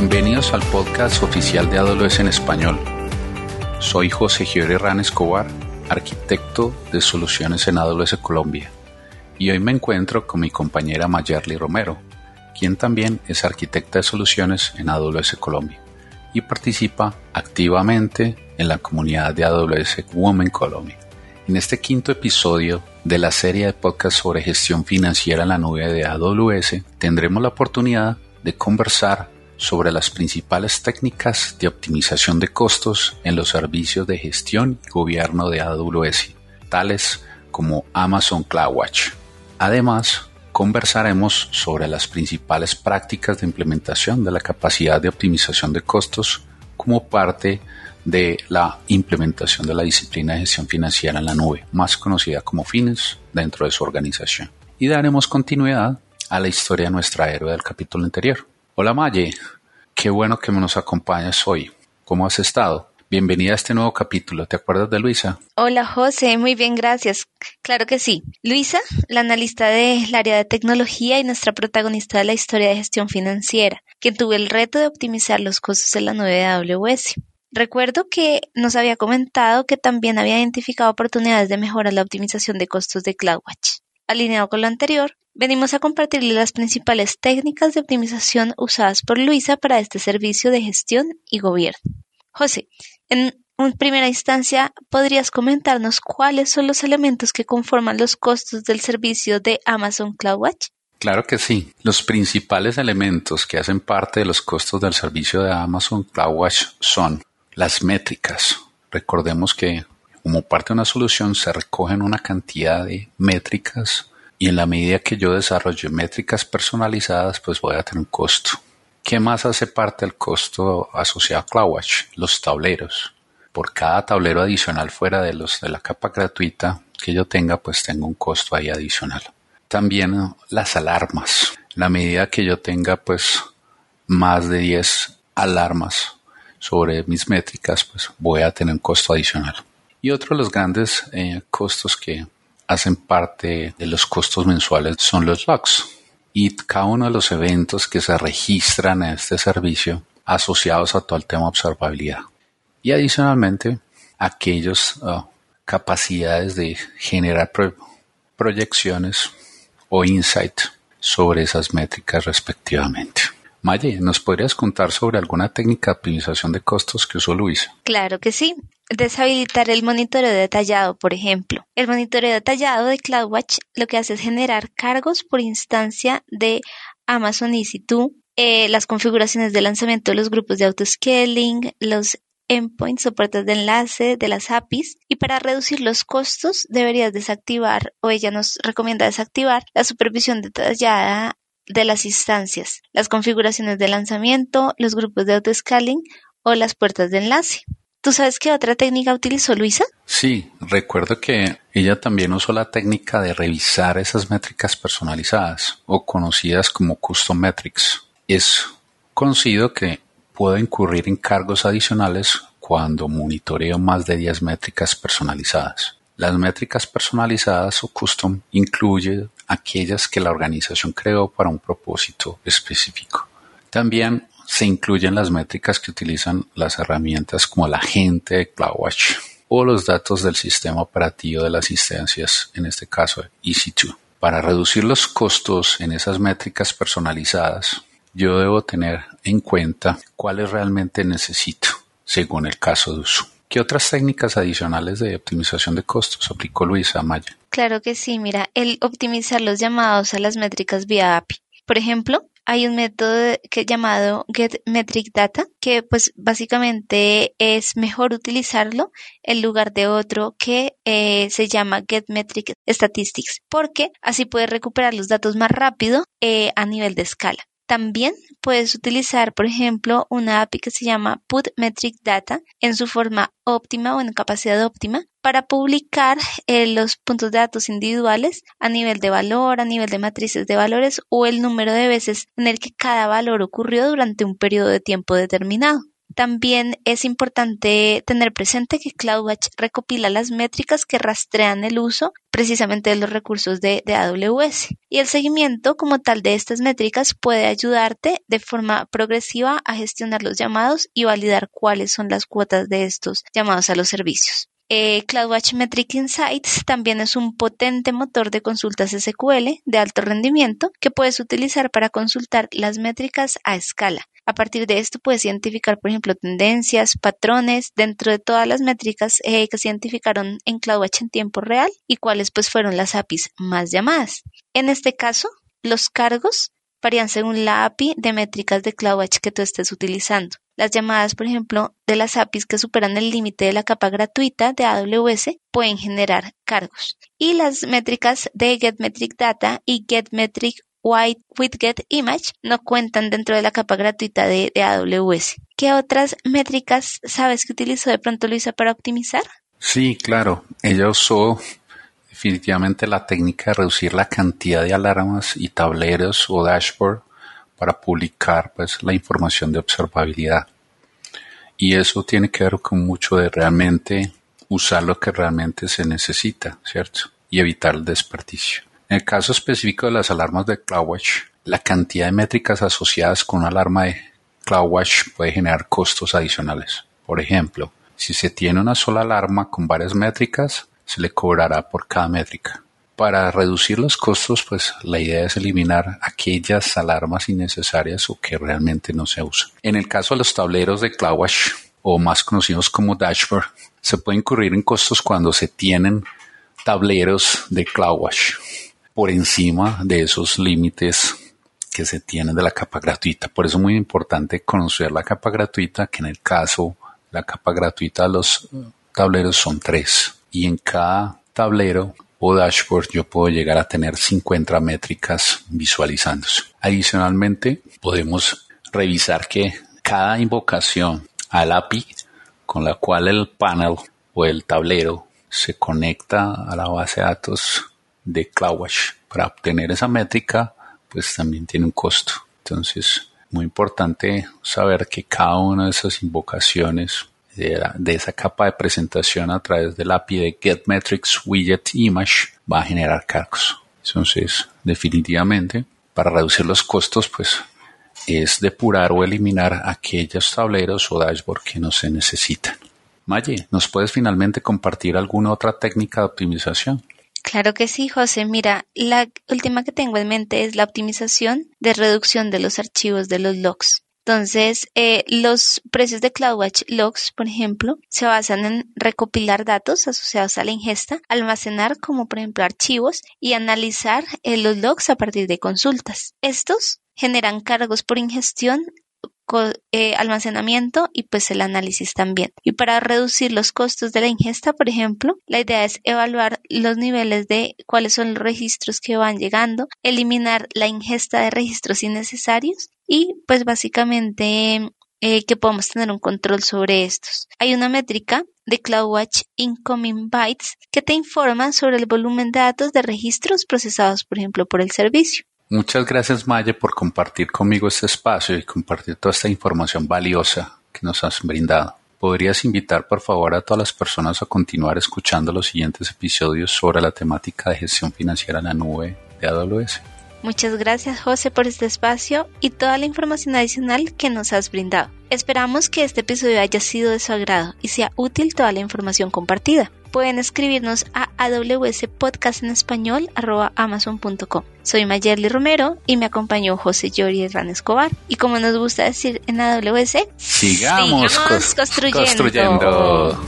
Bienvenidos al podcast oficial de AWS en español. Soy José Giore Ran Escobar, arquitecto de soluciones en AWS Colombia, y hoy me encuentro con mi compañera Mayerly Romero, quien también es arquitecta de soluciones en AWS Colombia y participa activamente en la comunidad de AWS Women Colombia. En este quinto episodio de la serie de podcast sobre gestión financiera en la nube de AWS, tendremos la oportunidad de conversar sobre las principales técnicas de optimización de costos en los servicios de gestión y gobierno de AWS, tales como Amazon CloudWatch. Además, conversaremos sobre las principales prácticas de implementación de la capacidad de optimización de costos como parte de la implementación de la disciplina de gestión financiera en la nube, más conocida como FINES, dentro de su organización. Y daremos continuidad a la historia de nuestra héroe del capítulo anterior. Hola Maye, qué bueno que nos acompañas hoy. ¿Cómo has estado? Bienvenida a este nuevo capítulo. ¿Te acuerdas de Luisa? Hola José, muy bien, gracias. Claro que sí. Luisa, la analista del área de tecnología y nuestra protagonista de la historia de gestión financiera, quien tuvo el reto de optimizar los costos en la nube de AWS. Recuerdo que nos había comentado que también había identificado oportunidades de mejora en la optimización de costos de CloudWatch. Alineado con lo anterior, venimos a compartirle las principales técnicas de optimización usadas por Luisa para este servicio de gestión y gobierno. José, en primera instancia, ¿podrías comentarnos cuáles son los elementos que conforman los costos del servicio de Amazon CloudWatch? Claro que sí. Los principales elementos que hacen parte de los costos del servicio de Amazon CloudWatch son las métricas. Recordemos que como parte de una solución se recogen una cantidad de métricas y en la medida que yo desarrollo métricas personalizadas, pues voy a tener un costo. ¿Qué más hace parte del costo asociado a CloudWatch? Los tableros. Por cada tablero adicional fuera de los de la capa gratuita que yo tenga, pues tengo un costo ahí adicional. También las alarmas. La medida que yo tenga pues más de 10 alarmas sobre mis métricas, pues voy a tener un costo adicional. Y otro de los grandes eh, costos que hacen parte de los costos mensuales son los logs y cada uno de los eventos que se registran en este servicio asociados a todo el tema observabilidad. Y adicionalmente, aquellas ah, capacidades de generar proyecciones o insight sobre esas métricas respectivamente. Maye, ¿nos podrías contar sobre alguna técnica de optimización de costos que usó Luisa? Claro que sí. Deshabilitar el monitoreo detallado, por ejemplo. El monitoreo detallado de CloudWatch lo que hace es generar cargos por instancia de Amazon EC2, eh, las configuraciones de lanzamiento de los grupos de autoscaling, los endpoints o puertas de enlace de las APIs y para reducir los costos deberías desactivar o ella nos recomienda desactivar la supervisión detallada de las instancias, las configuraciones de lanzamiento, los grupos de autoscaling o las puertas de enlace. ¿Tú sabes qué otra técnica utilizó Luisa? Sí, recuerdo que ella también usó la técnica de revisar esas métricas personalizadas o conocidas como custom metrics. Es conocido que puedo incurrir en cargos adicionales cuando monitoreo más de 10 métricas personalizadas. Las métricas personalizadas o custom incluyen aquellas que la organización creó para un propósito específico. También se incluyen las métricas que utilizan las herramientas como la gente de CloudWatch o los datos del sistema operativo de las instancias, en este caso EC2. Para reducir los costos en esas métricas personalizadas, yo debo tener en cuenta cuáles realmente necesito según el caso de uso. ¿Qué otras técnicas adicionales de optimización de costos aplicó Luisa Maya? Claro que sí, mira, el optimizar los llamados a las métricas vía API. Por ejemplo, hay un método que llamado Get Metric Data, que pues básicamente es mejor utilizarlo en lugar de otro que eh, se llama Get Metric Statistics, porque así puedes recuperar los datos más rápido eh, a nivel de escala. También puedes utilizar, por ejemplo, una API que se llama Put Metric Data en su forma óptima o en capacidad óptima para publicar eh, los puntos de datos individuales a nivel de valor, a nivel de matrices de valores o el número de veces en el que cada valor ocurrió durante un periodo de tiempo determinado. También es importante tener presente que CloudWatch recopila las métricas que rastrean el uso precisamente de los recursos de, de, AWS. Y el seguimiento como tal de estas métricas puede ayudarte de forma progresiva a gestionar los llamados y validar cuáles son las cuotas de estos llamados a los servicios. Eh, CloudWatch Metric Insights también es un potente motor de consultas SQL de alto rendimiento que puedes utilizar para consultar las métricas a escala. A partir de esto puedes identificar, por ejemplo, tendencias, patrones dentro de todas las métricas eh, que se identificaron en CloudWatch en tiempo real y cuáles pues fueron las APIs más llamadas. En este caso, los cargos varían según la API de métricas de CloudWatch que tú estés utilizando. Las llamadas, por ejemplo, de las APIs que superan el límite de la capa gratuita de AWS pueden generar cargos. Y las métricas de GetMetricData y GetMetric Image no cuentan dentro de la capa gratuita de, de, AWS. ¿Qué otras métricas sabes que utilizó de pronto Luisa para optimizar? Sí, claro. Ella usó definitivamente la técnica de reducir la cantidad de alarmas y tableros o dashboard para publicar pues la información de observabilidad. Y eso tiene que ver con mucho de realmente usar lo que realmente se necesita, ¿cierto? Y evitar el desperdicio. En el caso específico de las alarmas de CloudWatch, la cantidad de métricas asociadas con una alarma de CloudWatch puede generar costos adicionales. Por ejemplo, si se tiene una sola alarma con varias métricas, se le cobrará por cada métrica. Para reducir los costos, pues la idea es eliminar aquellas alarmas innecesarias o que realmente no se usan. En el caso de los tableros de CloudWatch, o más conocidos como dashboard, se puede incurrir en costos cuando se tienen tableros de CloudWatch por encima de esos límites que se tienen de la capa gratuita. Por eso es muy importante conocer la capa gratuita, que en el caso la capa gratuita de los tableros son tres. Y en cada tablero o dashboard yo puedo llegar a tener 50 métricas visualizándose. Adicionalmente, podemos revisar que cada invocación al API con la cual el panel o el tablero se conecta a la base de datos de CloudWatch para obtener esa métrica, pues también tiene un costo. Entonces, muy importante saber que cada una de esas invocaciones de, esa capa de presentación a través del API de GetMetrics Widget Image va a generar cargos. Entonces, definitivamente, para reducir los costos, pues es depurar o eliminar aquellos tableros o dashboard que no se necesitan. Maye, ¿nos puedes finalmente compartir alguna otra técnica de optimización? Claro que sí, José. Mira, la última que tengo en mente es la optimización de reducción de los archivos de los logs. Entonces, eh, los precios de CloudWatch Logs, por ejemplo, se basan en recopilar datos asociados a la ingesta, almacenar como por ejemplo archivos y analizar eh, los logs a partir de consultas. Estos generan cargos por ingestión eh, almacenamiento y pues el análisis también. Y para reducir los costos de la ingesta, por ejemplo, la idea es evaluar los niveles de cuáles son los registros que van llegando, eliminar la ingesta de registros innecesarios y pues básicamente eh, que podamos tener un control sobre estos. Hay una métrica de CloudWatch Incoming Bytes que te informa sobre el volumen de datos de registros procesados, por ejemplo, por el servicio. Muchas gracias, Maya, por compartir conmigo este espacio y compartir toda esta información valiosa que nos has brindado. ¿Podrías invitar, por favor, a todas las personas a continuar escuchando los siguientes episodios sobre la temática de gestión financiera en la nube de AWS? Muchas gracias José por este espacio y toda la información adicional que nos has brindado. Esperamos que este episodio haya sido de su agrado y sea útil toda la información compartida. Pueden escribirnos a Podcast en español amazon.com. Soy Mayerly Romero y me acompañó José Yori Herrán Escobar. Y como nos gusta decir en AWS, sigamos, construyendo.